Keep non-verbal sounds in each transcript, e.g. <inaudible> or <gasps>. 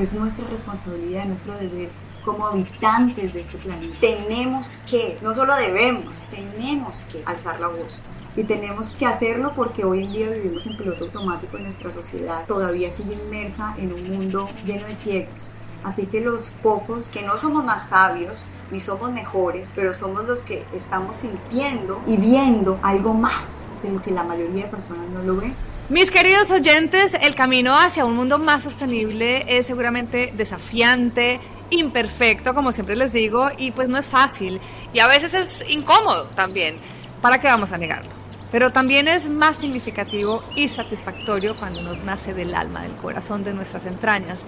Es nuestra responsabilidad, nuestro deber como habitantes de este planeta. Tenemos que, no solo debemos, tenemos que alzar la voz. Y tenemos que hacerlo porque hoy en día vivimos en piloto automático en nuestra sociedad. Todavía sigue inmersa en un mundo lleno de ciegos. Así que los pocos que no somos más sabios ni somos mejores, pero somos los que estamos sintiendo y viendo algo más de lo que la mayoría de personas no lo ven. Mis queridos oyentes, el camino hacia un mundo más sostenible es seguramente desafiante, imperfecto, como siempre les digo, y pues no es fácil. Y a veces es incómodo también. ¿Para qué vamos a negarlo? Pero también es más significativo y satisfactorio cuando nos nace del alma, del corazón, de nuestras entrañas.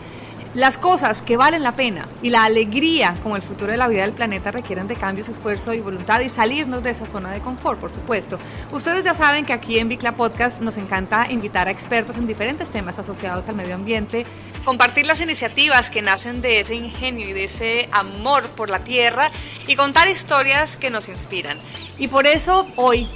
Las cosas que valen la pena y la alegría como el futuro de la vida del planeta requieren de cambios, esfuerzo y voluntad y salirnos de esa zona de confort, por supuesto. Ustedes ya saben que aquí en Bicla Podcast nos encanta invitar a expertos en diferentes temas asociados al medio ambiente, compartir las iniciativas que nacen de ese ingenio y de ese amor por la tierra y contar historias que nos inspiran. Y por eso hoy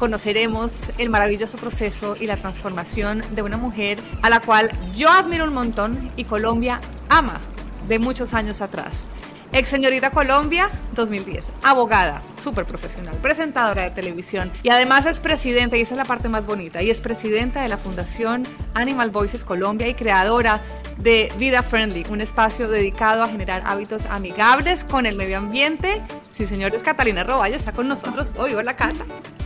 conoceremos el maravilloso proceso y la transformación de una mujer a la cual yo admiro un montón y Colombia ama de muchos años atrás. Ex señorita Colombia 2010, abogada, súper profesional, presentadora de televisión y además es presidenta, y esa es la parte más bonita, y es presidenta de la Fundación Animal Voices Colombia y creadora de Vida Friendly, un espacio dedicado a generar hábitos amigables con el medio ambiente. Sí, señores, Catalina Roballo está con nosotros hoy. Hola, Cata.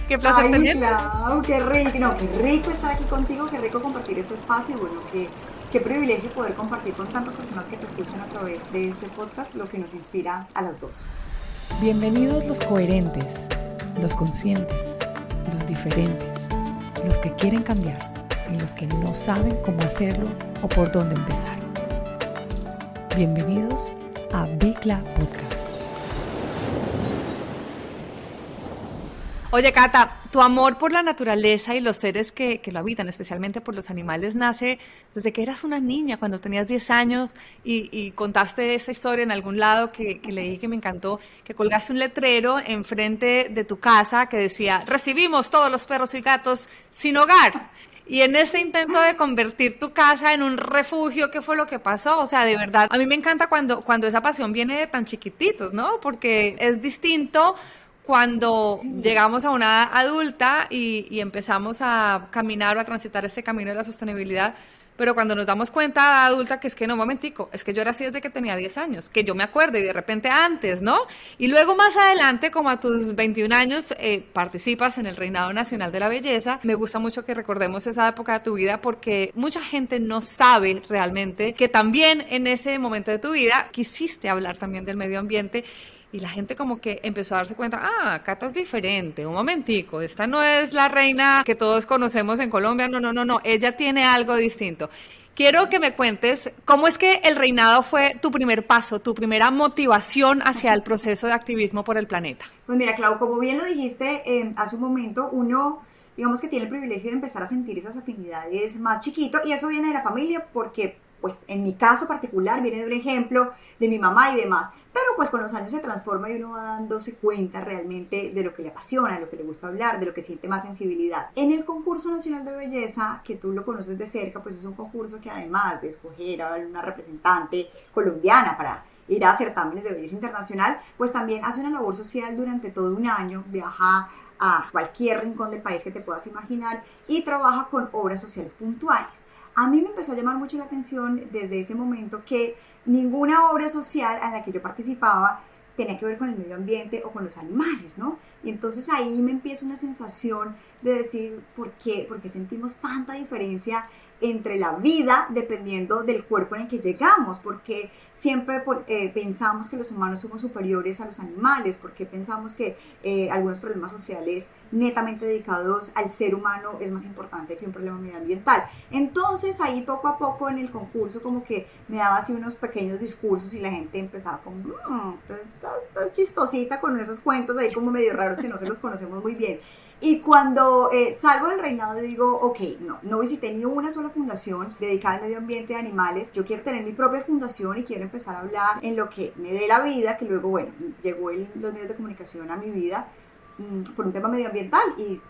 Qué placer tenerte. Claro, qué rico, no, qué rico estar aquí contigo, qué rico compartir este espacio. Bueno, qué, qué privilegio poder compartir con tantas personas que te escuchan a través de este podcast lo que nos inspira a las dos. Bienvenidos los coherentes, los conscientes, los diferentes, los que quieren cambiar y los que no saben cómo hacerlo o por dónde empezar. Bienvenidos a Bicla Podcast. Oye, Cata, tu amor por la naturaleza y los seres que, lo habitan, especialmente por los animales, nace desde que eras una niña, cuando tenías 10 años y, contaste esa historia en algún lado que, que, leí que me encantó, que colgaste un letrero enfrente de tu casa que decía, recibimos todos los perros y gatos sin hogar. Y en este intento de convertir tu casa en un refugio, ¿qué fue lo que pasó? O sea, de verdad, a mí me encanta cuando, cuando esa pasión viene de tan chiquititos, ¿no? Porque es distinto cuando llegamos a una adulta y, y, empezamos a caminar o a transitar ese camino de la sostenibilidad, pero cuando nos damos cuenta adulta que es que no, momentico, es que yo era así desde que tenía 10 años, que yo me acuerdo y de repente antes, ¿no? Y luego más adelante, como a tus 21 años, eh, participas en el Reinado Nacional de la Belleza. Me gusta mucho que recordemos esa época de tu vida porque mucha gente no sabe realmente que también en ese momento de tu vida quisiste hablar también del medio ambiente y la gente como que empezó a darse cuenta, ah, Cata es diferente, un momentico, esta no es la reina que todos conocemos en Colombia, no, no, no, no, ella tiene algo distinto. Quiero que me cuentes cómo es que el reinado fue tu primer paso, tu primera motivación hacia el proceso de activismo por el planeta. Pues mira, Clau, como bien lo dijiste eh, hace un momento, uno digamos que tiene el privilegio de empezar a sentir esas afinidades más chiquito y eso viene de la familia porque pues en mi caso particular viene de un ejemplo de mi mamá y demás, pero pues con los años se transforma y uno va dándose cuenta realmente de lo que le apasiona, de lo que le gusta hablar, de lo que siente más sensibilidad. En el concurso nacional de belleza, que tú lo conoces de cerca, pues es un concurso que además de escoger a una representante colombiana para ir a certámenes de belleza internacional, pues también hace una labor social durante todo un año, viaja a cualquier rincón del país que te puedas imaginar y trabaja con obras sociales puntuales. A mí me empezó a llamar mucho la atención desde ese momento que ninguna obra social a la que yo participaba tenía que ver con el medio ambiente o con los animales, ¿no? Y entonces ahí me empieza una sensación de decir, ¿por qué? Porque sentimos tanta diferencia entre la vida dependiendo del cuerpo en el que llegamos, porque siempre eh, pensamos que los humanos somos superiores a los animales, porque pensamos que eh, algunos problemas sociales netamente dedicados al ser humano es más importante que un problema medioambiental. Entonces ahí poco a poco en el concurso como que me daba así unos pequeños discursos y la gente empezaba como, mmm, chistosita con esos cuentos ahí como medio raros que no se los conocemos muy bien. Y cuando eh, salgo del reinado digo, ok, no, no visité ni una sola fundación dedicada al medio ambiente de animales, yo quiero tener mi propia fundación y quiero empezar a hablar en lo que me dé la vida, que luego, bueno, llegó el, los medios de comunicación a mi vida mm, por un tema medioambiental y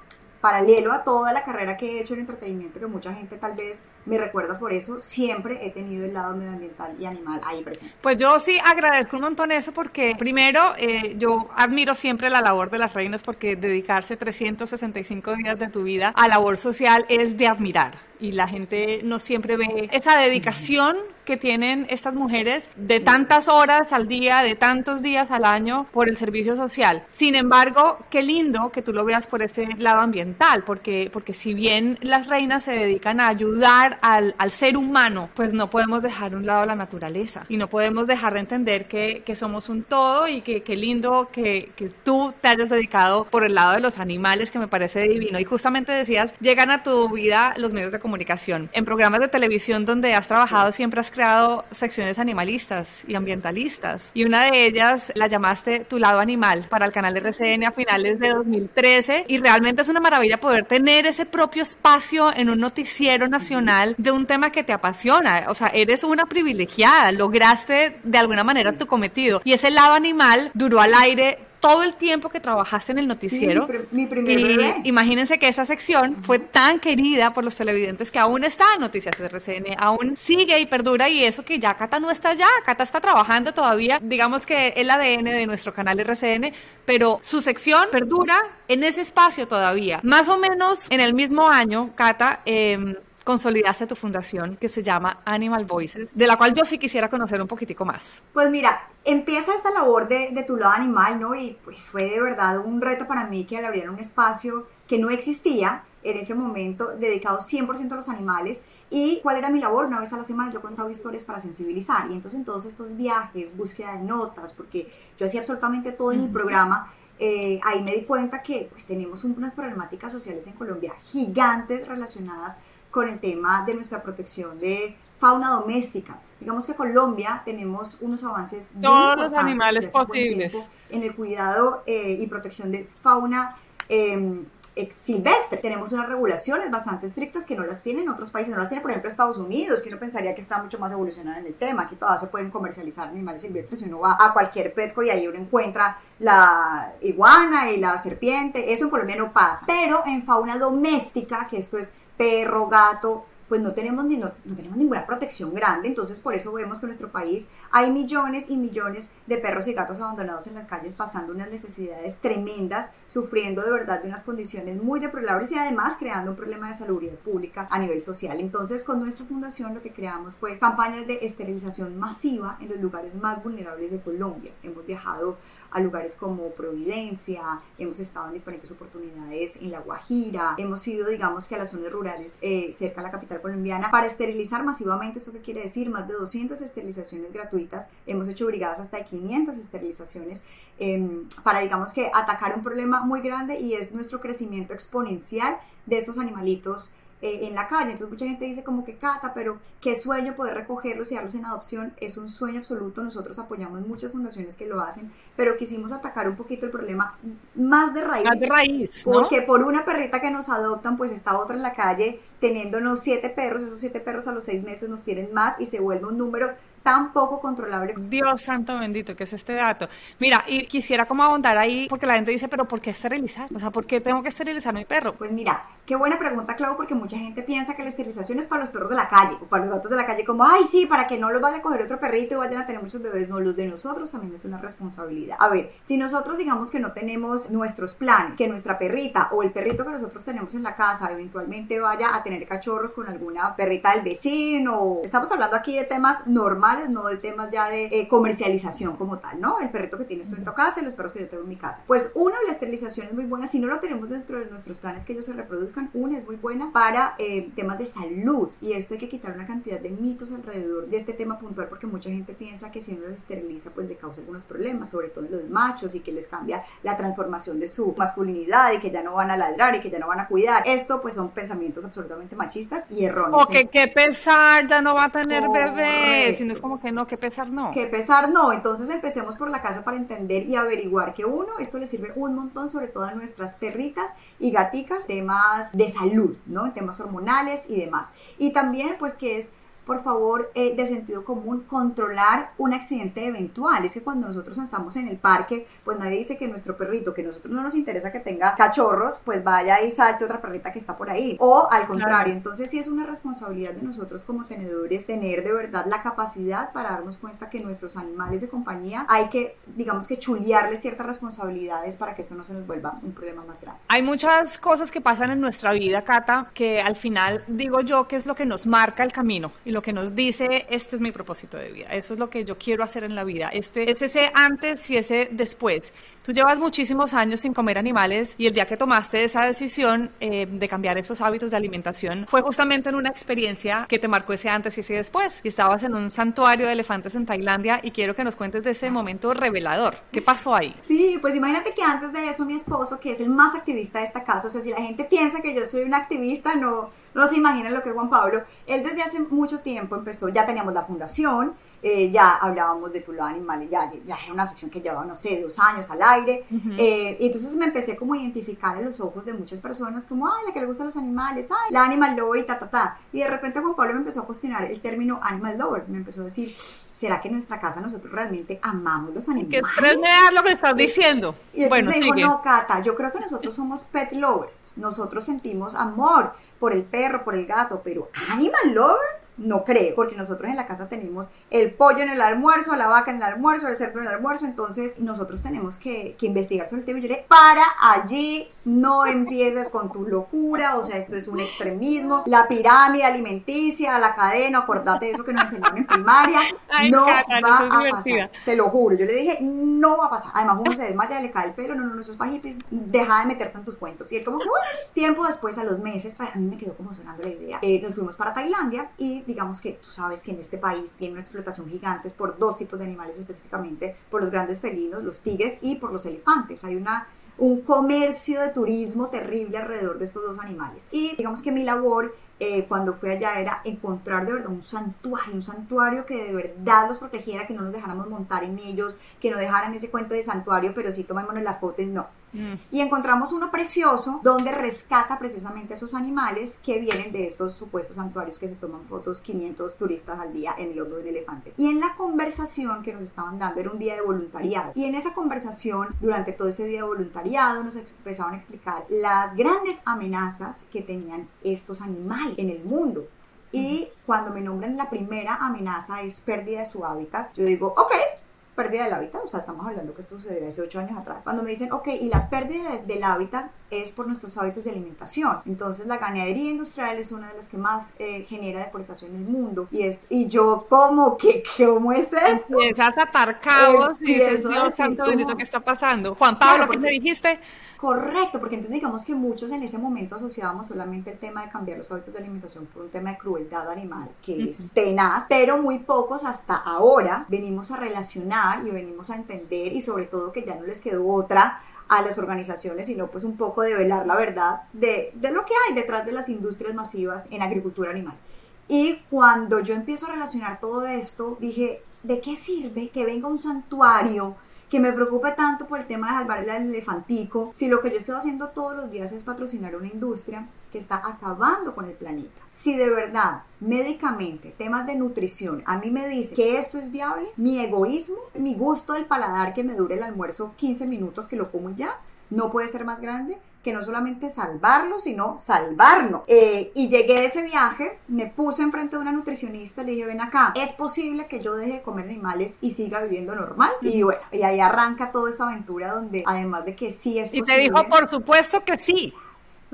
paralelo a toda la carrera que he hecho en entretenimiento, que mucha gente tal vez me recuerda por eso, siempre he tenido el lado medioambiental y animal ahí presente. Pues yo sí agradezco un montón eso porque primero eh, yo admiro siempre la labor de las reinas porque dedicarse 365 días de tu vida a labor social es de admirar y la gente no siempre ve esa dedicación que tienen estas mujeres de tantas horas al día, de tantos días al año por el servicio social. Sin embargo, qué lindo que tú lo veas por ese lado ambiental, porque, porque si bien las reinas se dedican a ayudar al, al ser humano, pues no podemos dejar un lado la naturaleza y no podemos dejar de entender que, que somos un todo y que qué lindo que, que tú te hayas dedicado por el lado de los animales, que me parece divino. Y justamente decías, llegan a tu vida los medios de comunicación. En programas de televisión donde has trabajado siempre has creado secciones animalistas y ambientalistas. Y una de ellas la llamaste Tu lado animal para el canal de RCN a finales de 2013. Y realmente es una maravilla poder tener ese propio espacio en un noticiero nacional de un tema que te apasiona. O sea, eres una privilegiada, lograste de alguna manera tu cometido. Y ese lado animal duró al aire todo el tiempo que trabajaste en el noticiero. Sí, mi, mi primer y bebé. imagínense que esa sección fue tan querida por los televidentes que aún está en Noticias RCN, aún sigue y perdura y eso que ya Cata no está allá, Cata está trabajando todavía, digamos que el ADN de nuestro canal RCN, pero su sección perdura en ese espacio todavía. Más o menos en el mismo año, Cata, eh, consolidaste tu fundación que se llama Animal Voices, de la cual yo sí quisiera conocer un poquitico más. Pues mira, empieza esta labor de, de tu lado animal, ¿no? Y pues fue de verdad un reto para mí que le abrieran un espacio que no existía en ese momento, dedicado 100% a los animales. ¿Y cuál era mi labor? Una vez a la semana yo contaba historias para sensibilizar. Y entonces en todos estos viajes, búsqueda de notas, porque yo hacía absolutamente todo en mi programa, eh, ahí me di cuenta que pues tenemos unas problemáticas sociales en Colombia gigantes relacionadas con el tema de nuestra protección de fauna doméstica. Digamos que Colombia tenemos unos avances Todos los animales posibles. en el cuidado eh, y protección de fauna eh, silvestre. Tenemos unas regulaciones bastante estrictas que no las tienen otros países, no las tiene por ejemplo Estados Unidos, que uno pensaría que está mucho más evolucionado en el tema. Aquí todavía se pueden comercializar animales silvestres y uno va a cualquier petco y ahí uno encuentra la iguana y la serpiente. Eso en Colombia no pasa. Pero en fauna doméstica, que esto es perro, gato, pues no tenemos, ni, no, no tenemos ninguna protección grande, entonces por eso vemos que en nuestro país hay millones y millones de perros y gatos abandonados en las calles pasando unas necesidades tremendas, sufriendo de verdad de unas condiciones muy deplorables y además creando un problema de salud pública a nivel social. Entonces con nuestra fundación lo que creamos fue campañas de esterilización masiva en los lugares más vulnerables de Colombia. Hemos viajado a lugares como Providencia, hemos estado en diferentes oportunidades en La Guajira, hemos ido, digamos, que a las zonas rurales eh, cerca a la capital colombiana para esterilizar masivamente. ¿Esto qué quiere decir? Más de 200 esterilizaciones gratuitas. Hemos hecho brigadas hasta de 500 esterilizaciones eh, para, digamos, que atacar un problema muy grande y es nuestro crecimiento exponencial de estos animalitos eh, en la calle. Entonces mucha gente dice como que Cata, pero qué sueño poder recogerlos y darlos en adopción. Es un sueño absoluto. Nosotros apoyamos muchas fundaciones que lo hacen, pero quisimos atacar un poquito el problema más de raíz. Más de raíz, ¿no? Porque por una perrita que nos adoptan, pues está otra en la calle teniéndonos siete perros. Esos siete perros a los seis meses nos tienen más y se vuelve un número tan poco controlable. Dios santo bendito, que es este dato. Mira, y quisiera como ahondar ahí, porque la gente dice, pero ¿por qué esterilizar? O sea, ¿por qué tengo que esterilizar a mi perro? Pues mira, qué buena pregunta, Clau, porque mucha gente piensa que la esterilización es para los perros de la calle o para los gatos de la calle, como, ay, sí, para que no los vaya a coger otro perrito y vayan a tener muchos bebés. No, los de nosotros también es una responsabilidad. A ver, si nosotros digamos que no tenemos nuestros planes, que nuestra perrita o el perrito que nosotros tenemos en la casa eventualmente vaya a tener cachorros con alguna perrita del vecino, estamos hablando aquí de temas normales, no de temas ya de eh, comercialización como tal, ¿no? El perrito que tienes tú en tu casa y los perros que yo tengo en mi casa. Pues uno, la esterilización es muy buena, si no lo tenemos dentro de nuestros planes que ellos se reproduzcan, una es muy buena para eh, temas de salud y esto hay que quitar una cantidad de mitos alrededor de este tema puntual porque mucha gente piensa que si uno los esteriliza pues le causa algunos problemas, sobre todo en los machos y que les cambia la transformación de su masculinidad y que ya no van a ladrar y que ya no van a cuidar. Esto pues son pensamientos absolutamente machistas y erróneos. O que qué pesar, ya no va a tener bebés. Correcto. Si no es como que no, qué pesar no. Que pesar no, entonces empecemos por la casa para entender y averiguar que uno, esto le sirve un montón, sobre todo a nuestras perritas y gaticas, temas de salud, ¿no? Temas hormonales y demás. Y también, pues, que es por favor, eh, de sentido común, controlar un accidente eventual. Es que cuando nosotros estamos en el parque, pues nadie dice que nuestro perrito, que a nosotros no nos interesa que tenga cachorros, pues vaya y salte otra perrita que está por ahí. O al contrario, entonces sí es una responsabilidad de nosotros como tenedores tener de verdad la capacidad para darnos cuenta que nuestros animales de compañía hay que, digamos que chulearles ciertas responsabilidades para que esto no se nos vuelva un problema más grande. Hay muchas cosas que pasan en nuestra vida, Cata, que al final digo yo que es lo que nos marca el camino y lo que nos dice, este es mi propósito de vida, eso es lo que yo quiero hacer en la vida, este es ese antes y ese después. Tú llevas muchísimos años sin comer animales y el día que tomaste esa decisión eh, de cambiar esos hábitos de alimentación fue justamente en una experiencia que te marcó ese antes y ese después. Y estabas en un santuario de elefantes en Tailandia y quiero que nos cuentes de ese momento revelador. ¿Qué pasó ahí? Sí, pues imagínate que antes de eso mi esposo, que es el más activista de esta casa, o sea, si la gente piensa que yo soy una activista, no, no se imaginan lo que es Juan Pablo. Él desde hace mucho tiempo empezó, ya teníamos la fundación, eh, ya hablábamos de Tula Animales, ya, ya era una sección que llevaba, no sé, dos años al aire. Eh, y entonces me empecé como a identificar a los ojos de muchas personas como, ay, la que le gustan los animales, ay, la animal lover y ta, ta, ta. Y de repente Juan Pablo me empezó a cuestionar el término animal lover. Me empezó a decir, ¿será que en nuestra casa nosotros realmente amamos los animales? ¿Qué es lo que estás diciendo? Y bueno, me dijo, no, Cata, yo creo que nosotros somos pet lovers. Nosotros sentimos amor por el perro, por el gato, pero animal lovers no creo, porque nosotros en la casa tenemos el pollo en el almuerzo, la vaca en el almuerzo, el cerdo en el almuerzo, entonces nosotros tenemos que, que investigar sobre el tema. Yo le para allí, no empieces con tu locura, o sea, esto es un extremismo, la pirámide alimenticia, la cadena, acordate de eso que nos enseñaron en primaria, no va a pasar, te lo juro, yo le dije, no va a pasar, además uno se desmaya, le cae el pelo, no, no, no, eso es para deja de meterte en tus cuentos, y él como que, bueno, tiempo después, a los meses, para mí me quedó como sonando la idea, eh, nos fuimos para Tailandia, y digamos que tú sabes que en este país tiene una explotación gigante por dos tipos de animales específicamente, por los grandes felinos, los tigres, y por los elefantes, hay una un comercio de turismo terrible alrededor de estos dos animales. Y digamos que mi labor eh, cuando fui allá era encontrar de verdad un santuario, un santuario que de verdad los protegiera, que no nos dejáramos montar en ellos, que no dejaran ese cuento de santuario, pero sí tomémonos la foto y no. Mm. Y encontramos uno precioso donde rescata precisamente a esos animales que vienen de estos supuestos santuarios que se toman fotos 500 turistas al día en el hombro del elefante. Y en la conversación que nos estaban dando era un día de voluntariado. Y en esa conversación, durante todo ese día de voluntariado, nos empezaban a explicar las grandes amenazas que tenían estos animales en el mundo. Y cuando me nombran la primera amenaza es pérdida de su hábitat, yo digo, ok, pérdida del hábitat, o sea, estamos hablando que esto sucedió hace ocho años atrás, cuando me dicen, ok, y la pérdida del hábitat es por nuestros hábitos de alimentación. Entonces, la ganadería industrial es una de las que más eh, genera deforestación en el mundo. Y, es, y yo, como que, <laughs> ¿cómo es esto? Empiezas a atar cabos y dices, Dios santo bendito, ¿qué está pasando? Juan Pablo, ¿qué me dijiste? Correcto, porque entonces digamos que muchos en ese momento asociábamos solamente el tema de cambiar los hábitos de alimentación por un tema de crueldad animal, que es tenaz, pero muy pocos hasta ahora venimos a relacionar y venimos a entender y sobre todo que ya no les quedó otra a las organizaciones, sino pues un poco de velar la verdad de, de lo que hay detrás de las industrias masivas en agricultura animal. Y cuando yo empiezo a relacionar todo esto, dije, ¿de qué sirve que venga un santuario que me preocupe tanto por el tema de salvar el elefantico, si lo que yo estoy haciendo todos los días es patrocinar una industria que está acabando con el planeta. Si de verdad, médicamente, temas de nutrición, a mí me dice que esto es viable, mi egoísmo, mi gusto del paladar que me dure el almuerzo 15 minutos que lo como ya, no puede ser más grande que no solamente salvarlo, sino salvarnos. Eh, y llegué a ese viaje, me puse enfrente de una nutricionista, le dije, ven acá, ¿es posible que yo deje de comer animales y siga viviendo normal? Y bueno, y ahí arranca toda esta aventura donde además de que sí es posible. Y te dijo, por supuesto que sí.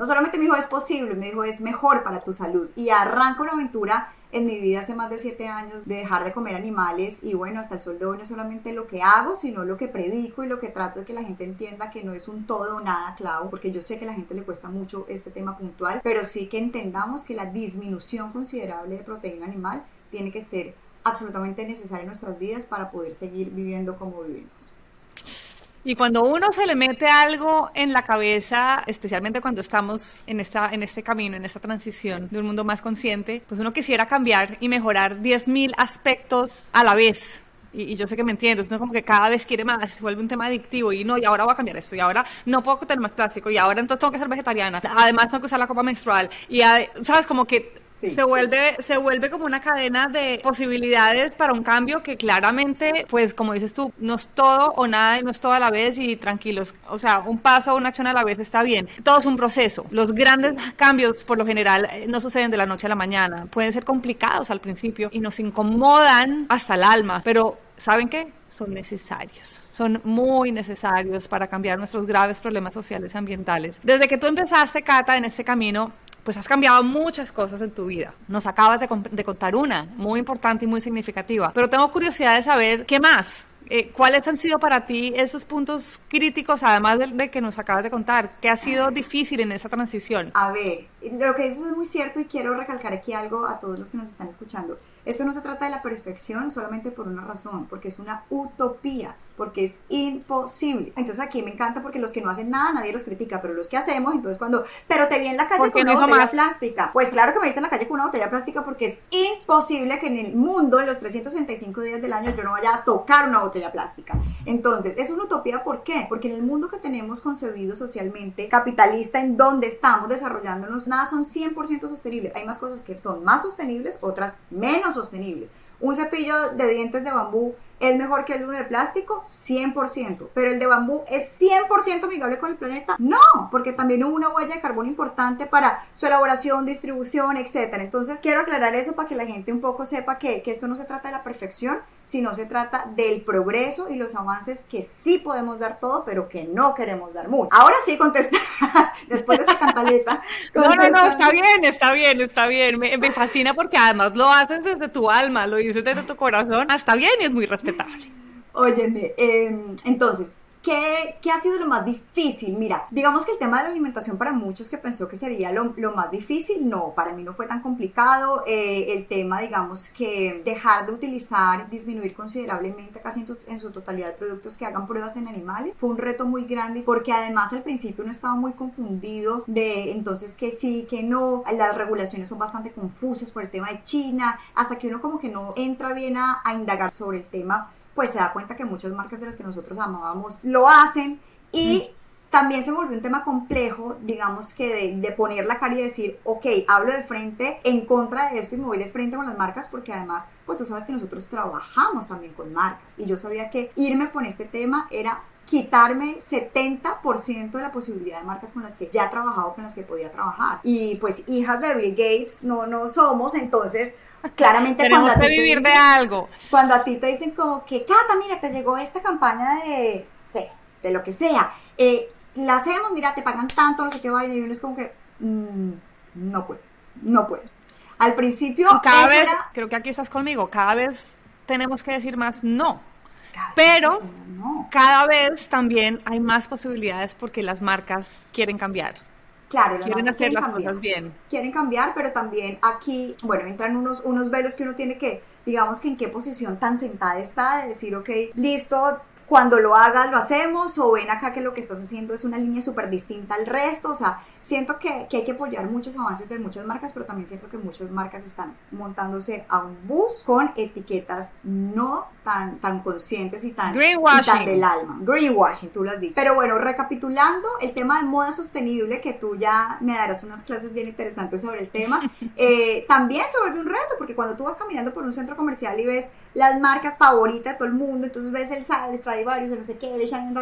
No solamente me dijo, es posible, me dijo, es mejor para tu salud. Y arranca una aventura en mi vida hace más de siete años de dejar de comer animales y bueno, hasta el sol de hoy no solamente lo que hago, sino lo que predico y lo que trato de que la gente entienda que no es un todo o nada, clavo, porque yo sé que a la gente le cuesta mucho este tema puntual, pero sí que entendamos que la disminución considerable de proteína animal tiene que ser absolutamente necesaria en nuestras vidas para poder seguir viviendo como vivimos. Y cuando uno se le mete algo en la cabeza, especialmente cuando estamos en, esta, en este camino, en esta transición de un mundo más consciente, pues uno quisiera cambiar y mejorar 10.000 aspectos a la vez. Y, yo sé que me entiendes, ¿no? Como que cada vez quiere más, se vuelve un tema adictivo y no, y ahora voy a cambiar esto, y ahora no puedo tener más plástico, y ahora entonces tengo que ser vegetariana, además tengo que usar la copa menstrual, y sabes, como que Se vuelve, se vuelve como una cadena de posibilidades para un cambio que claramente, pues como dices tú, no es todo o nada y no es todo a la vez y tranquilos. O sea, un paso o una acción a la vez está bien. Todo es un proceso. Los grandes cambios, por lo general, eh, no suceden de la noche a la mañana. Pueden ser complicados al principio y nos incomodan hasta el alma, pero ¿saben qué? Son necesarios son muy necesarios para cambiar nuestros graves problemas sociales y ambientales. Desde que tú empezaste, Cata, en este camino, pues has cambiado muchas cosas en tu vida. Nos acabas de, contar una, muy importante y muy significativa. Pero tengo curiosidad de saber qué más. Eh, ¿Cuáles han sido para ti esos puntos críticos, además de, de, que nos acabas de contar? ¿Qué ha sido difícil en esa transición? A ver, lo que dices es muy cierto y quiero recalcar aquí algo a todos los que nos están escuchando. Esto no se trata de la perfección solamente por una razón, porque es una utopía, porque es imposible. Entonces aquí me encanta porque los que no hacen nada nadie los critica, pero los que hacemos, entonces cuando, pero te vi en la calle con una botella plástica. Pues claro que me viste en la calle con una botella plástica porque es imposible que en el mundo, en los 365 días del año, yo no vaya a tocar una botella plástica. Entonces, es una utopía, ¿por qué? Porque en el mundo que tenemos concebido socialmente, capitalista, en donde estamos desarrollándonos, nada son 100% sostenibles. Hay más cosas que son más sostenibles, otras menos sostenibles. Un cepillo de dientes de bambú ¿Es mejor que el uno de plástico? 100%. ¿Pero el de bambú es 100% amigable con el planeta? No, porque también hubo una huella de carbono importante para su elaboración, distribución, etc. Entonces quiero aclarar eso para que la gente un poco sepa que, que esto no se trata de la perfección, sino se trata del progreso y los avances que sí podemos dar todo, pero que no queremos dar mucho. Ahora sí contesta, <laughs> después de esta cantaleta. <laughs> No, no, no, está bien, está bien, está bien. Me, me, fascina porque además lo haces desde tu alma, lo dices desde tu corazón. Está bien y es muy respetable. Óyeme, em, entonces, ¿Qué, ¿Qué, ha sido lo más difícil? Mira, digamos que el tema de la alimentación para muchos que pensó que sería lo, más difícil, no, para mí no fue tan complicado. Eh, el tema, digamos que dejar de utilizar, disminuir considerablemente casi en, su totalidad productos que hagan pruebas en animales, fue un reto muy grande porque además al principio uno estaba muy confundido de entonces que sí, que no, las regulaciones son bastante confusas por el tema de China, hasta que uno como que no entra bien a indagar sobre el tema pues se da cuenta que muchas marcas de las que nosotros amábamos lo hacen y también se volvió un tema complejo, digamos que de, poner la cara y decir, ok, hablo de frente en contra de esto y me voy de frente con las marcas porque además, pues tú sabes que nosotros trabajamos también con marcas y yo sabía que irme con este tema era quitarme 70% de la posibilidad de marcas con las que ya he trabajado, con las que podía trabajar. Y pues hijas de Bill Gates no, no somos, entonces claramente cuando a ti vivir te dicen, de algo. Cuando a ti te dicen como que, Cata, mira, te llegó esta campaña de, sé, de lo que sea, eh, la hacemos, mira, te pagan tanto, no sé qué vaya, y uno es como que, mmm, no puedo, no puedo. Al principio, cada vez, creo que aquí estás conmigo, cada vez tenemos que decir más no. Pero no. cada vez también hay más posibilidades porque las marcas quieren cambiar. Claro, quieren hacer las cosas bien. Quieren cambiar, pero también aquí, bueno, entran unos, unos velos que uno tiene que, digamos que en qué posición tan sentada está de decir, ok, listo, cuando lo hagas lo hacemos o ven acá que lo que estás haciendo es una línea súper distinta al resto, o sea, siento que, que, hay que apoyar muchos avances de muchas marcas, pero también siento que muchas marcas están montándose a un bus con etiquetas no tan, tan conscientes y tan, y tan del alma. Greenwashing, tú lo has dicho. Pero bueno, recapitulando, el tema de moda sostenible, que tú ya me darás unas clases bien interesantes sobre el tema, <laughs> eh, también se vuelve un reto, porque cuando tú vas caminando por un centro comercial y ves las marcas favoritas de todo el mundo, entonces ves el el Stradivarius, el no sé qué, el Chanel,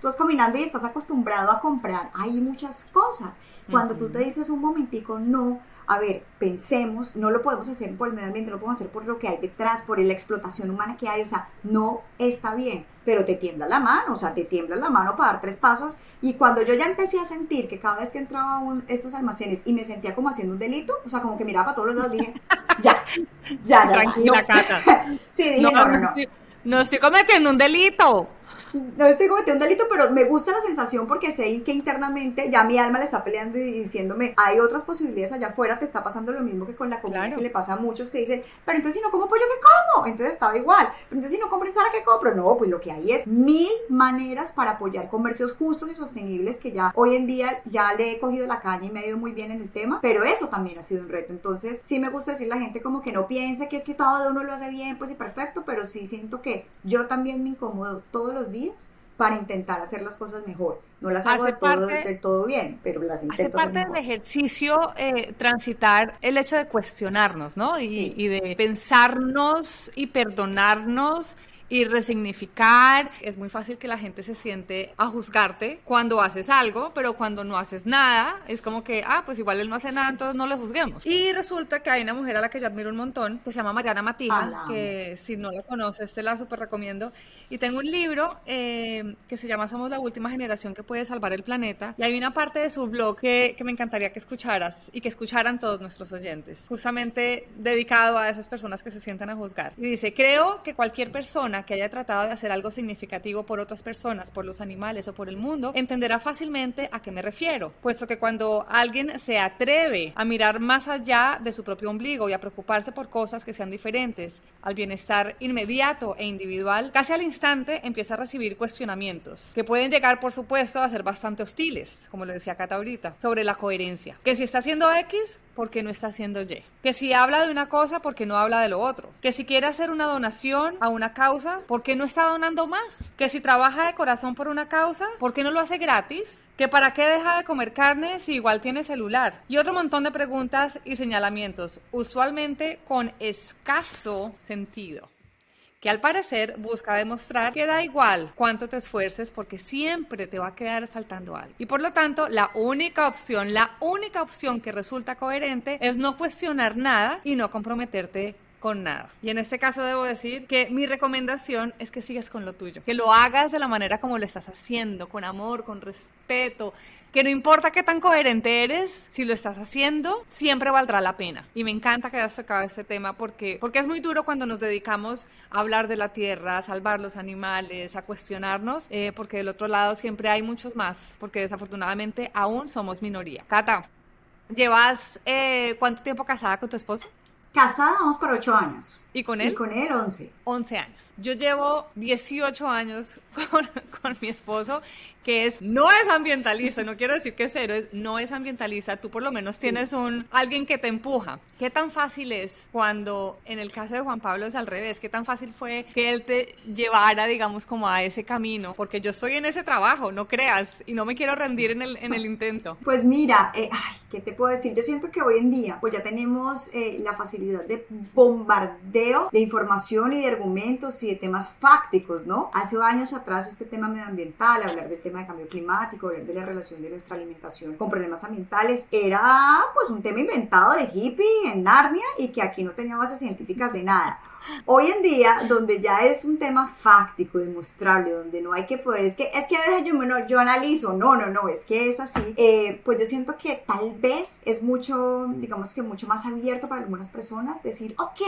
tú vas caminando y estás acostumbrado a comprar. Hay muchas cosas. Cuando tú te dices un momentico, no, a ver, pensemos, no lo podemos hacer por el medio ambiente, no lo podemos hacer por lo que hay detrás, por la explotación humana que hay, o sea, no está bien, pero te tiembla la mano, o sea, te tiembla la mano para dar tres pasos. Y cuando yo ya empecé a sentir que cada vez que entraba a estos almacenes y me sentía como haciendo un delito, o sea, como que miraba para todos los lados, dije, ya, ya, ya. Tranquila, Cata. <laughs> sí, dije, no, no, no. No, no estoy cometiendo un delito no estoy cometiendo un delito, pero me gusta la sensación porque sé que internamente ya mi alma le está peleando y diciéndome, hay otras posibilidades allá afuera, te está pasando lo mismo que con la comida que le pasa a muchos que dicen, pero entonces si no como pollo, ¿qué como? Entonces estaba igual, pero entonces si no compro Sara, ¿qué compro? No, pues lo que hay es mil maneras para apoyar comercios justos y sostenibles que ya hoy en día ya le he cogido la caña y me ha ido muy bien en el tema, pero eso también ha sido un reto. Entonces sí me gusta decir a la gente como que no piense que es que todo uno lo hace bien, pues y perfecto, pero sí siento que yo también me incomodo todos los días para intentar hacer las cosas mejor. No las hago de todo, todo, bien, pero las intento hace parte del ejercicio eh, transitar el hecho de cuestionarnos, ¿no? Y, y de pensarnos y perdonarnos y resignificar. Es muy fácil que la gente se siente a juzgarte cuando haces algo, pero cuando no haces nada, es como que, ah, pues igual él no hace nada, entonces no le juzguemos. Y resulta que hay una mujer a la que yo admiro un montón, que se llama Mariana Matija, que si no la conoces, te la súper recomiendo. Y tengo un libro eh, que se llama Somos la última generación que puede salvar el planeta. Y hay una parte de su blog que, que me encantaría que escucharas y que escucharan todos nuestros oyentes, justamente dedicado a esas personas que se sientan a juzgar. Y dice, creo que cualquier persona que haya tratado de hacer algo significativo por otras personas, por los animales o por el mundo, entenderá fácilmente a qué me refiero, puesto que cuando alguien se atreve a mirar más allá de su propio ombligo y a preocuparse por cosas que sean diferentes al bienestar inmediato e individual, casi al instante empieza a recibir cuestionamientos, que pueden llegar, por supuesto, a ser bastante hostiles, como le decía Cata ahorita, sobre la coherencia. Que si está haciendo X, ¿por qué no está haciendo Y? Que si habla de una cosa, ¿por qué no habla de lo otro? Que si quiere hacer una donación a una causa, ¿por qué no está donando más? Que si trabaja de corazón por una causa, ¿por qué no lo hace gratis? Que para qué deja de comer carne si igual tiene celular? Y otro montón de preguntas y señalamientos, usualmente con escaso sentido que al parecer busca demostrar que da igual cuánto te esfuerces porque siempre te va a quedar faltando algo. Y por lo tanto, la única opción, la única opción que resulta coherente es no cuestionar nada y no comprometerte con nada. Y en este caso debo decir que mi recomendación es que sigas con lo tuyo, que lo hagas de la manera como lo estás haciendo, con amor, con respeto, que no importa qué tan coherente eres, si lo estás haciendo, siempre valdrá la pena. Y me encanta que hayas tocado este tema porque, porque es muy duro cuando nos dedicamos a hablar de la tierra, a salvar los animales, a cuestionarnos, eh, porque del otro lado siempre hay muchos más, porque desafortunadamente aún somos minoría. Cata, ¿llevas eh, cuánto tiempo casada con tu esposo? Casada vamos por ocho años. ¿Y con él? Y con él 11. 11 años. Yo llevo 18 años <laughs> con, con, mi esposo, que es, no es ambientalista, no quiero decir que es cero, es, no es ambientalista, tú por lo menos tienes un, alguien que te empuja. ¿Qué tan fácil es cuando, en el caso de Juan Pablo es al revés, qué tan fácil fue que él te llevara, digamos, como a ese camino? Porque yo estoy en ese trabajo, no creas, y no me quiero rendir en el, en el intento. Pues mira, eh, ay, ¿qué te puedo decir? Yo siento que hoy en día, pues ya tenemos eh, la facilidad de bombardear de información y de argumentos y de temas fácticos, ¿no? Hace años atrás este tema medioambiental, hablar del tema de cambio climático, hablar de la relación de nuestra alimentación con problemas ambientales, era pues un tema inventado de hippie en Narnia y que aquí no tenía bases científicas de nada. Hoy en día, donde ya es un tema fáctico, demostrable, donde no hay que poder, es que, es que a veces yo, yo analizo, no, no, no, es que es así, eh, pues yo siento que tal vez es mucho, digamos que mucho más abierto para algunas personas decir, ok,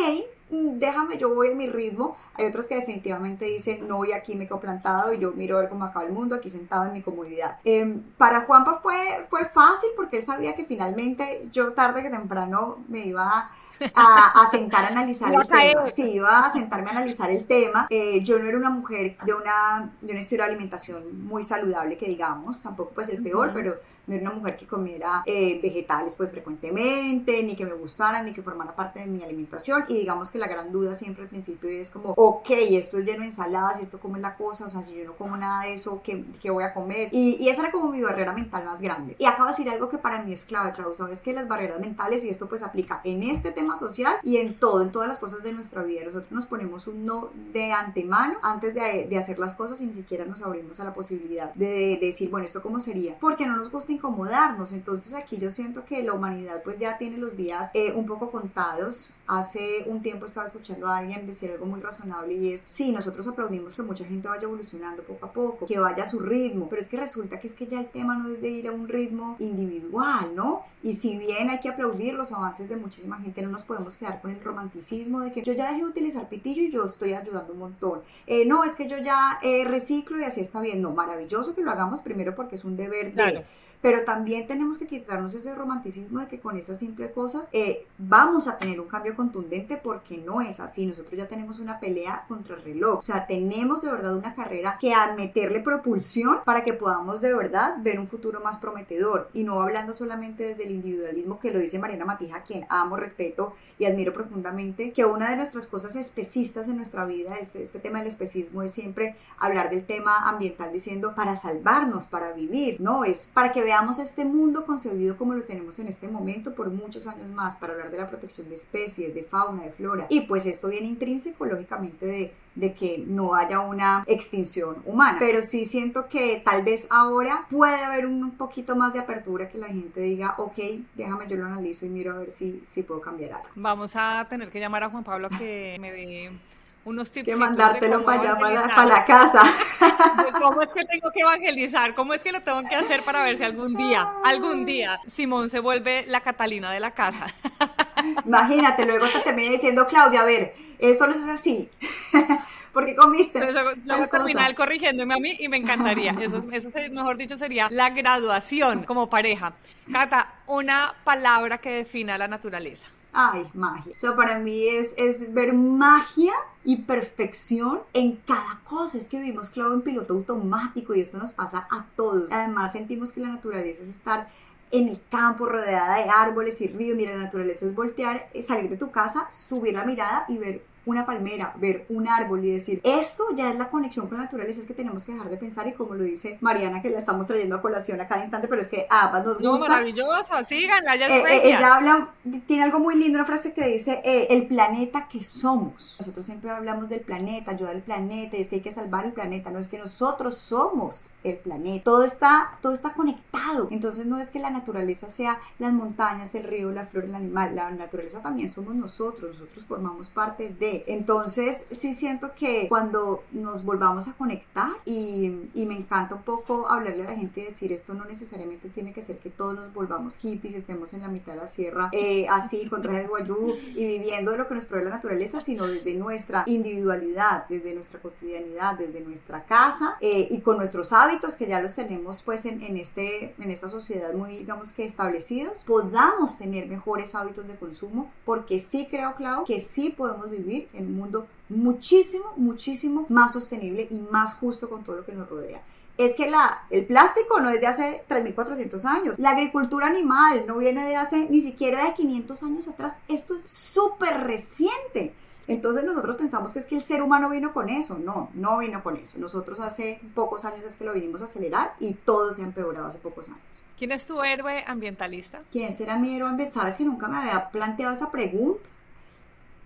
déjame, yo voy a mi ritmo. Hay otros que definitivamente dicen, no, y aquí me quedo plantado y yo miro a ver cómo acaba el mundo, aquí sentado en mi comodidad. Em, para Juanpa fue, fue fácil porque él sabía que finalmente yo tarde que temprano me iba a a, sentar a analizar el tema. Sí, iba a sentarme a analizar el tema. Eh, yo no era una mujer de, una, de un estilo de alimentación muy saludable, que digamos, tampoco pues el peor, pero no era una mujer que comiera eh, vegetales pues frecuentemente, ni que me gustaran, ni que formara parte de mi alimentación. Y digamos que la gran duda siempre al principio es como, ok, esto es lleno de ensaladas, esto come la cosa, o sea, si yo no como nada de eso, ¿qué, qué voy a comer? Y, y, esa era como mi barrera mental más grande. Y acabo de decir algo que para mí es clave, claro, sabes que las barreras mentales, y esto pues aplica en este tema social y en todo, en todas las cosas de nuestra vida. Nosotros nos ponemos un no de antemano antes de, hacer las cosas y ni siquiera nos abrimos a la posibilidad de, de decir, bueno, ¿esto cómo sería? Porque no nos gusta incomodarnos. Entonces aquí yo siento que la humanidad pues ya tiene los días eh, un poco contados. Hace un tiempo estaba escuchando a alguien decir algo muy razonable y es, sí, nosotros aplaudimos que mucha gente vaya evolucionando poco a poco, que vaya a su ritmo, pero es que resulta que es que ya el tema no es de ir a un ritmo individual, ¿no? Y si bien hay que aplaudir los avances de muchísima gente, no nos podemos quedar con el romanticismo de que yo ya dejé de utilizar pitillo y yo estoy ayudando un montón. Eh, no, es que yo ya eh, reciclo y así está bien. No, maravilloso que lo hagamos primero porque es un deber de pero también tenemos que quitarnos ese romanticismo de que con esas simples cosas eh, vamos a tener un cambio contundente porque no es así. Nosotros ya tenemos una pelea contra el reloj. O sea, tenemos de verdad una carrera que a meterle propulsión para que podamos de verdad ver un futuro más prometedor. Y no hablando solamente desde el individualismo que lo dice Mariana Matija, quien amo, respeto y admiro profundamente, que una de nuestras cosas especistas en nuestra vida, este, este tema del especismo, es siempre hablar del tema ambiental diciendo para salvarnos, para vivir, ¿no? Es para que veamos este mundo concebido como lo tenemos en este momento por muchos años más, para hablar de la protección de especies, de fauna, de flora. Y pues esto viene intrínseco, lógicamente, de, que no haya una extinción humana. Pero sí siento que tal vez ahora puede haber un poquito más de apertura que la gente diga, ok, déjame yo lo analizo y miro a ver si, si puedo cambiar algo. Vamos a tener que llamar a Juan Pablo a que me dé unos tips. Que mandártelo para allá, para, la casa. ¿Cómo es que tengo que evangelizar? ¿Cómo es que lo tengo que hacer para ver si algún día, algún día, Simón se vuelve la Catalina de la casa? Imagínate, luego te termina diciendo, Claudia, a ver, esto no es así. Porque comiste. luego terminar corrigiéndome a mí y me encantaría. <laughs> Eso, eso mejor dicho, sería la graduación como pareja. Cata, una palabra que defina la naturaleza. Ay, magia. O sea, para mí es, es ver magia y perfección en cada cosa. Es que vivimos, claro, en piloto automático y esto nos pasa a todos. Además, sentimos que la naturaleza es estar en el campo rodeada de árboles y ríos. Mira, la naturaleza es voltear, salir de tu casa, subir la mirada y ver una palmera, ver un árbol y decir, esto ya es la conexión con la naturaleza, es que tenemos que dejar de pensar y como lo dice Mariana, que la estamos trayendo a colación a cada instante, pero es que a ambas nos gusta. No, maravilloso, síganla, ya eh, eh, Ella habla, tiene algo muy lindo, una frase que dice, eh, el planeta que somos. Nosotros siempre hablamos del planeta, ayudar al planeta, y es que hay que salvar el planeta, no es que nosotros somos el planeta, todo está, todo está conectado, entonces no es que la naturaleza sea las montañas, el río, la flor, el animal, la naturaleza también somos nosotros, nosotros formamos parte de entonces, sí siento que cuando nos volvamos a conectar y, me encanta un poco hablarle a la gente y decir esto no necesariamente tiene que ser que todos nos volvamos hippies, estemos en la mitad de la sierra eh, así con trajes de guayú y viviendo de lo que nos provee la naturaleza, sino desde nuestra individualidad, desde nuestra cotidianidad, desde nuestra casa eh, y con nuestros hábitos que ya los tenemos pues en, en, este, en esta sociedad muy digamos que establecidos, podamos tener mejores hábitos de consumo porque sí creo, Clau, que sí podemos vivir en un mundo muchísimo, muchísimo más sostenible y más justo con todo lo que nos rodea. Es que la, el plástico no es de hace 3.400 años. La agricultura animal no viene de hace ni siquiera de 500 años atrás. Esto es súper reciente. Entonces nosotros pensamos que es que el ser humano vino con eso. No, no vino con eso. Nosotros hace pocos años es que lo vinimos a acelerar y todo se ha empeorado hace pocos años. ¿Quién es tu héroe ambientalista? ¿Quién será mi héroe ambientalista? Sabes que nunca me había planteado esa pregunta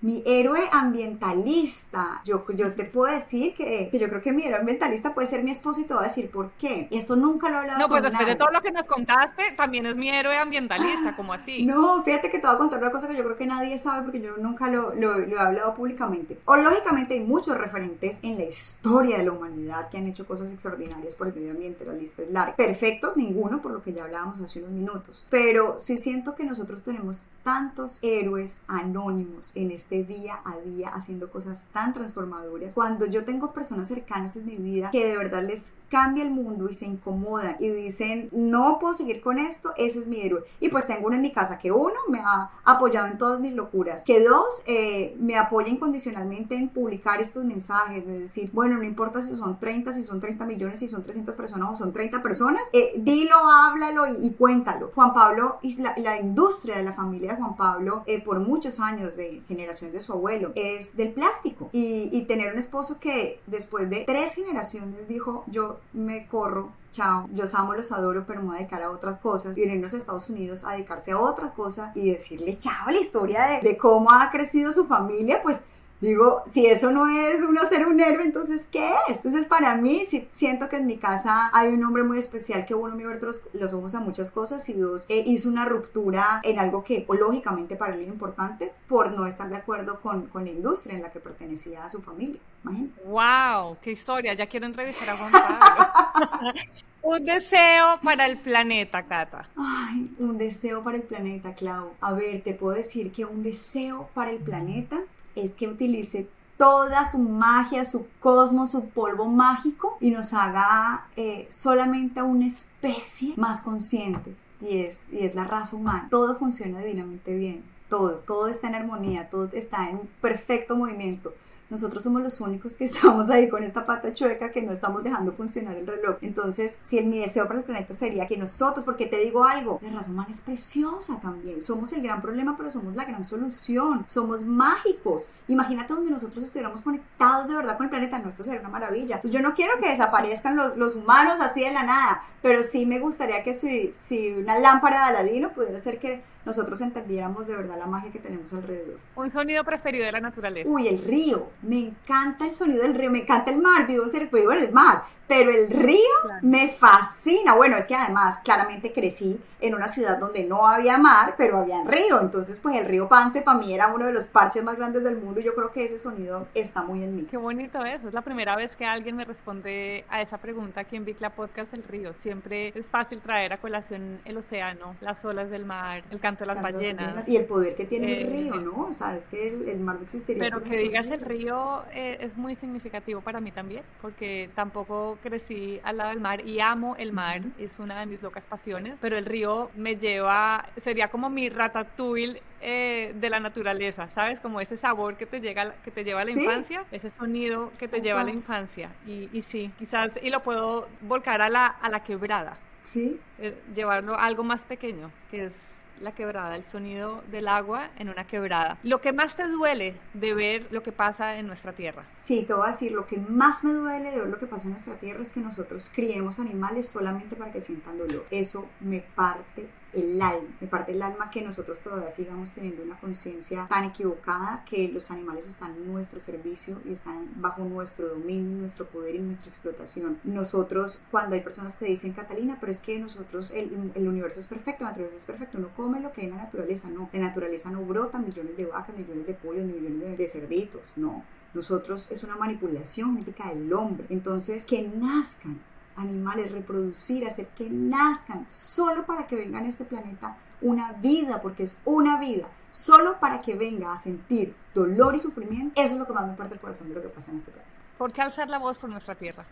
mi héroe ambientalista. Yo, yo te puedo decir que, yo creo que mi héroe ambientalista puede ser mi esposo y te voy a decir por qué. Esto nunca lo he hablado No, pues después de todo lo que nos contaste, también es mi héroe ambientalista, como así. <gasps> No, fíjate que te voy a contar una cosa que yo creo que nadie sabe porque yo nunca lo, lo, he hablado públicamente. O lógicamente hay muchos referentes en la historia de la humanidad que han hecho cosas extraordinarias por el medio ambiente, la lista es larga. Perfectos ninguno, por lo que ya hablábamos hace unos minutos. Pero sí siento que nosotros tenemos tantos héroes anónimos en este este día a día haciendo cosas tan transformadoras. Cuando yo tengo personas cercanas en mi vida que de verdad les cambia el mundo y se incomodan y dicen, no puedo seguir con esto, ese es mi héroe. Y pues tengo uno en mi casa que uno me ha apoyado en todas mis locuras, que dos eh, me apoya incondicionalmente en publicar estos mensajes, de decir, bueno, no importa si son 30, si son 30 millones, si son 300 personas o son 30 personas, eh, dilo, háblalo y, cuéntalo. Juan Pablo y la, la, industria de la familia de Juan Pablo eh, por muchos años de generación de su abuelo, es del plástico. Y, tener un esposo que después de tres generaciones dijo, yo me corro chao, los amo, los adoro, pero me voy a dedicar a otras cosas, y venirnos a Estados Unidos a dedicarse a otras cosas y decirle chao la historia de, cómo ha crecido su familia, pues Digo, si eso no es uno ser un héroe, entonces ¿qué es? Entonces para mí sí, siento que en mi casa hay un hombre muy especial que uno me abre los, ojos a muchas cosas y dos, eh, hizo una ruptura en algo que lógicamente para él era importante por no estar de acuerdo con, con la industria en la que pertenecía a su familia. Imagínate. ¡Wow! ¡Qué historia! Ya quiero entrevistar a Juan Pablo. <laughs> un deseo para el planeta, Cata. Ay, un deseo para el planeta, Clau. A ver, te puedo decir que un deseo para el planeta es que utilice toda su magia, su cosmos, su polvo mágico y nos haga eh, solamente una especie más consciente. Y es, y es la raza humana. Todo funciona divinamente bien, todo, todo está en armonía, todo está en perfecto movimiento nosotros somos los únicos que <laughs> estamos ahí con esta pata chueca que no estamos dejando funcionar el reloj. Entonces, si el, mi deseo para el planeta sería que nosotros, porque te digo algo, la raza humana es preciosa también. Somos el gran problema, pero somos la gran solución. Somos mágicos. Imagínate donde nosotros estuviéramos conectados de verdad con el planeta. No, esto sería una maravilla. Entonces, yo no quiero que desaparezcan los, los humanos así de la nada, pero sí me gustaría que si, si una lámpara de Aladino pudiera ser que nosotros entendiéramos de verdad la magia que tenemos alrededor. Un sonido preferido de la naturaleza. Uy, el río. Me encanta el sonido del río, me encanta el mar, vivo cerca, vivo en el mar, pero el río me fascina. Bueno, es que además claramente crecí en una ciudad donde no había mar, pero había río. Entonces, pues el río Pance para mí era uno de los parches más grandes del mundo y yo creo que ese sonido está muy en mí. Qué bonito eso. Es la primera vez que alguien me responde a esa pregunta aquí en Bicla Podcast el río. Siempre es fácil traer a colación el océano, las olas del mar, el canto de las ballenas. Y el poder que tiene el eh, río, ¿no? O sea, es que el, mar no existiría. Pero que digas el río eh, es muy significativo para mí también, porque tampoco crecí al lado del mar y amo el mar, es una de mis locas pasiones, pero el río me lleva, sería como mi ratatouille eh, de la naturaleza, ¿sabes? Como ese sabor que te, llega, que te lleva a la infancia, ese sonido que te lleva a la infancia. Y, y, sí, quizás, y lo puedo volcar a la, a la quebrada. Sí. Eh, llevarlo a algo más pequeño, que es la quebrada, el sonido del agua en una quebrada. Lo que más te duele de ver lo que pasa en nuestra tierra. Sí, te voy a decir, lo que más me duele de ver lo que pasa en nuestra tierra es que nosotros criemos animales solamente para que sientan dolor. Eso me parte el alma, me parte el alma que nosotros todavía sigamos teniendo una conciencia tan equivocada que los animales están en nuestro servicio y están bajo nuestro dominio, nuestro poder y nuestra explotación. Nosotros, cuando hay personas que dicen, Catalina, pero es que nosotros, el, universo es perfecto, la naturaleza es perfecta, uno come lo que hay en la naturaleza, no, la naturaleza no brota millones de vacas, millones de pollos, millones de, cerditos, no. Nosotros es una manipulación genética del hombre. Entonces, que nazcan animales, reproducir, hacer que nazcan, solo para que vengan a este planeta una vida, porque es una vida, solo para que venga a sentir dolor y sufrimiento, eso es lo que más me parte el corazón de lo que pasa en este planeta. ¿Por qué alzar la voz por nuestra tierra?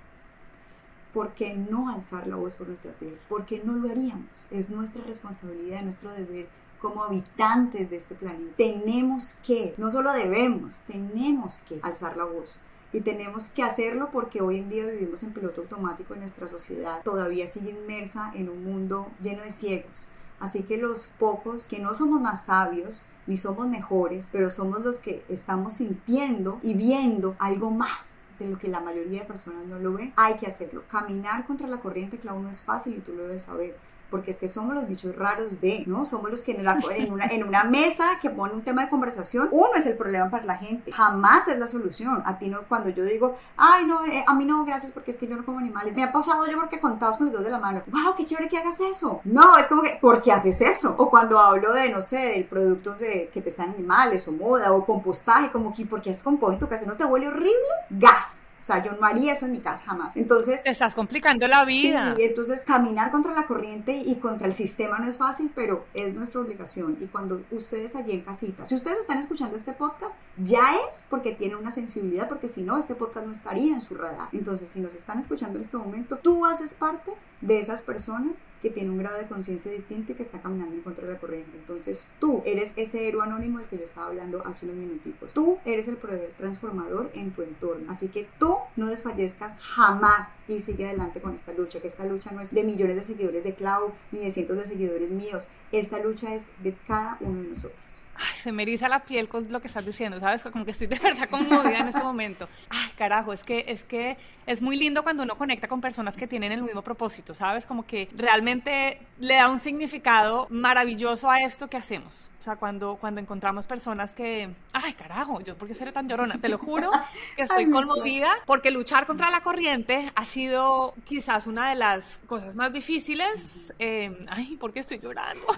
¿Por qué no alzar la voz por nuestra tierra? Porque no lo haríamos. Es nuestra responsabilidad, nuestro deber como habitantes de este planeta. Tenemos que, no solo debemos, tenemos que alzar la voz y tenemos que hacerlo porque hoy en día vivimos en piloto automático y nuestra sociedad todavía sigue inmersa en un mundo lleno de ciegos. Así que los pocos que no somos más sabios ni somos mejores, pero somos los que estamos sintiendo y viendo algo más de lo que la mayoría de personas no lo ven, hay que hacerlo. Caminar contra la corriente, claro, no es fácil y tú lo debes saber porque es que somos los bichos raros de, ¿no? Somos los que en, una, en una mesa que pone un tema de conversación, uno es el problema para la gente, jamás es la solución. A ti no, cuando yo digo, ay, no, eh, a mí no, gracias, porque es que yo no como animales, me ha pasado yo porque contados con los dos de la mano, wow, qué chévere que hagas eso. No, es como que, ¿por qué haces eso? O cuando hablo de, no sé, de productos de, que pesan animales o moda o compostaje, como que, ¿por qué haces compost en tu casa? ¿No te huele horrible? Gas o sea, yo no haría eso en mi casa jamás. Entonces... Te estás complicando la vida. Sí, entonces caminar contra la corriente y contra el sistema no es fácil, pero es nuestra obligación. Y cuando ustedes allí en casita, si ustedes están escuchando este podcast, ya es porque tienen una sensibilidad, porque si no, este podcast no estaría en su radar. Entonces, si nos están escuchando en este momento, tú haces parte de esas personas que tienen un grado de conciencia distinto y que está caminando en contra de la corriente. Entonces, tú eres ese héroe anónimo del que yo estaba hablando hace unos minuticos. Tú eres el poder transformador en tu entorno. Así que tú no desfallezcas jamás y sigue adelante con esta lucha, que esta lucha no es de millones de seguidores de Clau ni de cientos de seguidores míos, esta lucha es de cada uno de nosotros. Ay, se me eriza la piel con lo que estás diciendo, ¿sabes? Como que estoy de <laughs> verdad conmovida en este momento. Ay, carajo, es que, es que es muy lindo cuando uno conecta con personas que tienen el mismo propósito, ¿sabes? Como que realmente le da un significado maravilloso a esto que hacemos. O sea, cuando, cuando encontramos personas que, ay, carajo, yo por qué seré tan llorona, te lo juro que <laughs> estoy conmovida porque luchar contra la corriente ha sido quizás una de las cosas más difíciles. Eh, ay, ¿por qué estoy llorando?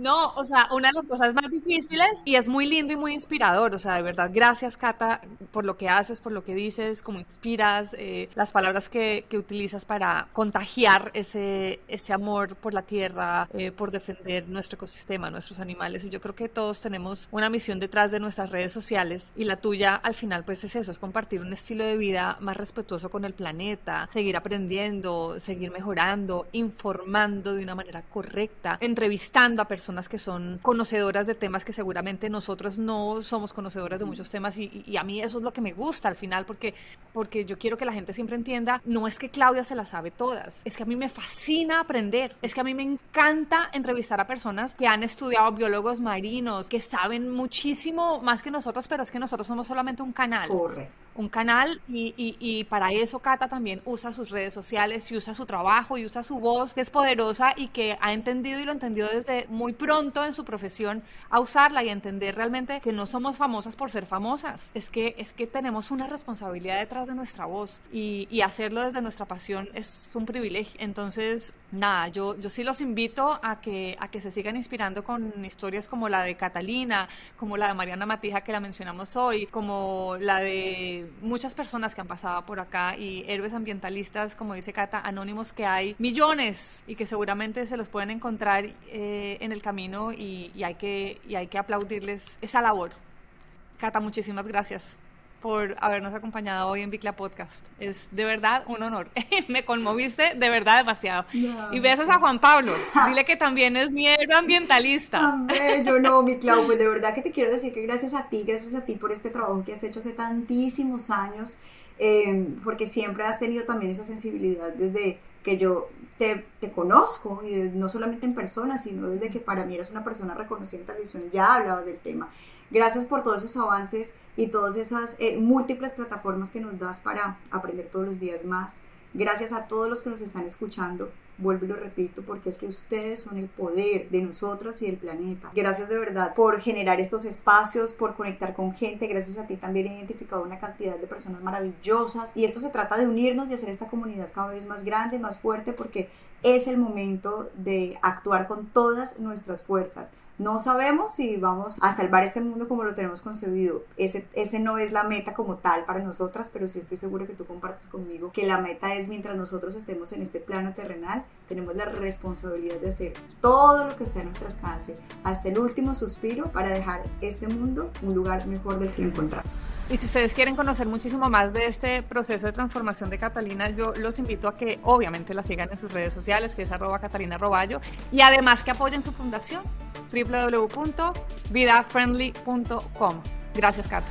No, o sea, una de las cosas más difíciles y es muy lindo y muy inspirador. O sea, de verdad, gracias, Cata, por lo que haces, por lo que dices, cómo inspiras, eh, las palabras que, que, utilizas para contagiar ese, ese amor por la tierra, eh, por defender nuestro ecosistema, nuestros animales. Y yo creo que todos tenemos una misión detrás de nuestras redes sociales y la tuya al final, pues es eso, es compartir un estilo de vida más respetuoso con el planeta, seguir aprendiendo, seguir mejorando, informando de una manera correcta, entrevistando a personas personas que son conocedoras de temas que seguramente nosotros no somos conocedoras de muchos temas y, a mí eso es lo que me gusta al final porque, porque yo quiero que la gente siempre entienda, no es que Claudia se las sabe todas, es que a mí me fascina aprender, es que a mí me encanta entrevistar a personas que han estudiado biólogos marinos, que saben muchísimo más que nosotros, pero es que nosotros somos solamente un canal. Correcto. Un canal y, y, y para eso Cata también usa sus redes sociales y usa su trabajo y usa su voz que es poderosa y que ha entendido y lo entendió desde muy pronto en su profesión a usarla y entender realmente que no somos famosas por ser famosas. Es que, es que tenemos una responsabilidad detrás de nuestra voz y, y hacerlo desde nuestra pasión es un privilegio. Entonces, nada, yo, yo sí los invito a que, a que se sigan inspirando con historias como la de Catalina, como la de Mariana Matija que la mencionamos hoy, como la de muchas personas que han pasado por acá y héroes ambientalistas, como dice Cata, anónimos que hay millones y que seguramente se los pueden encontrar eh, en el camino y, y, hay que, y hay que aplaudirles esa labor. Cata, muchísimas gracias por habernos acompañado hoy en Bicla Podcast. Es de verdad un honor. <laughs> Me conmoviste de verdad demasiado. Y besos a Juan Pablo. <laughs> Dile que también es mi héroe ambientalista. yo no, mi Clau, <laughs> pues de verdad que te quiero decir que gracias a ti, gracias a ti por este trabajo que has hecho hace tantísimos años, eh, porque siempre has tenido también esa sensibilidad desde que yo te, conozco, y no solamente en persona, sino desde que para mí eres una persona reconocida en televisión, ya hablabas del tema. Gracias por todos esos avances y todas esas eh, múltiples plataformas que nos das para aprender todos los días más. Gracias a todos los que nos están escuchando. Vuelvo y lo repito porque es que ustedes son el poder de nosotras y del planeta. Gracias de verdad por generar estos espacios, por conectar con gente. Gracias a ti también he identificado una cantidad de personas maravillosas. Y esto se trata de unirnos y hacer esta comunidad cada vez más grande, más fuerte, porque es el momento de actuar con todas nuestras fuerzas no sabemos si vamos a salvar este mundo como lo tenemos concebido. Ese, ese no es la meta como tal para nosotras, pero sí estoy seguro que tú compartes conmigo que la meta es mientras nosotros estemos en este plano terrenal, tenemos la responsabilidad de hacer todo lo que está a nuestro alcance, hasta el último suspiro, para dejar este mundo un lugar mejor del que lo encontramos. Y si ustedes quieren conocer muchísimo más de este proceso de transformación de Catalina, yo los invito a que obviamente la sigan en sus redes sociales, que es arroba Catalina Roballo, y además que apoyen su fundación www.vidafriendly.com. Gracias, Cata.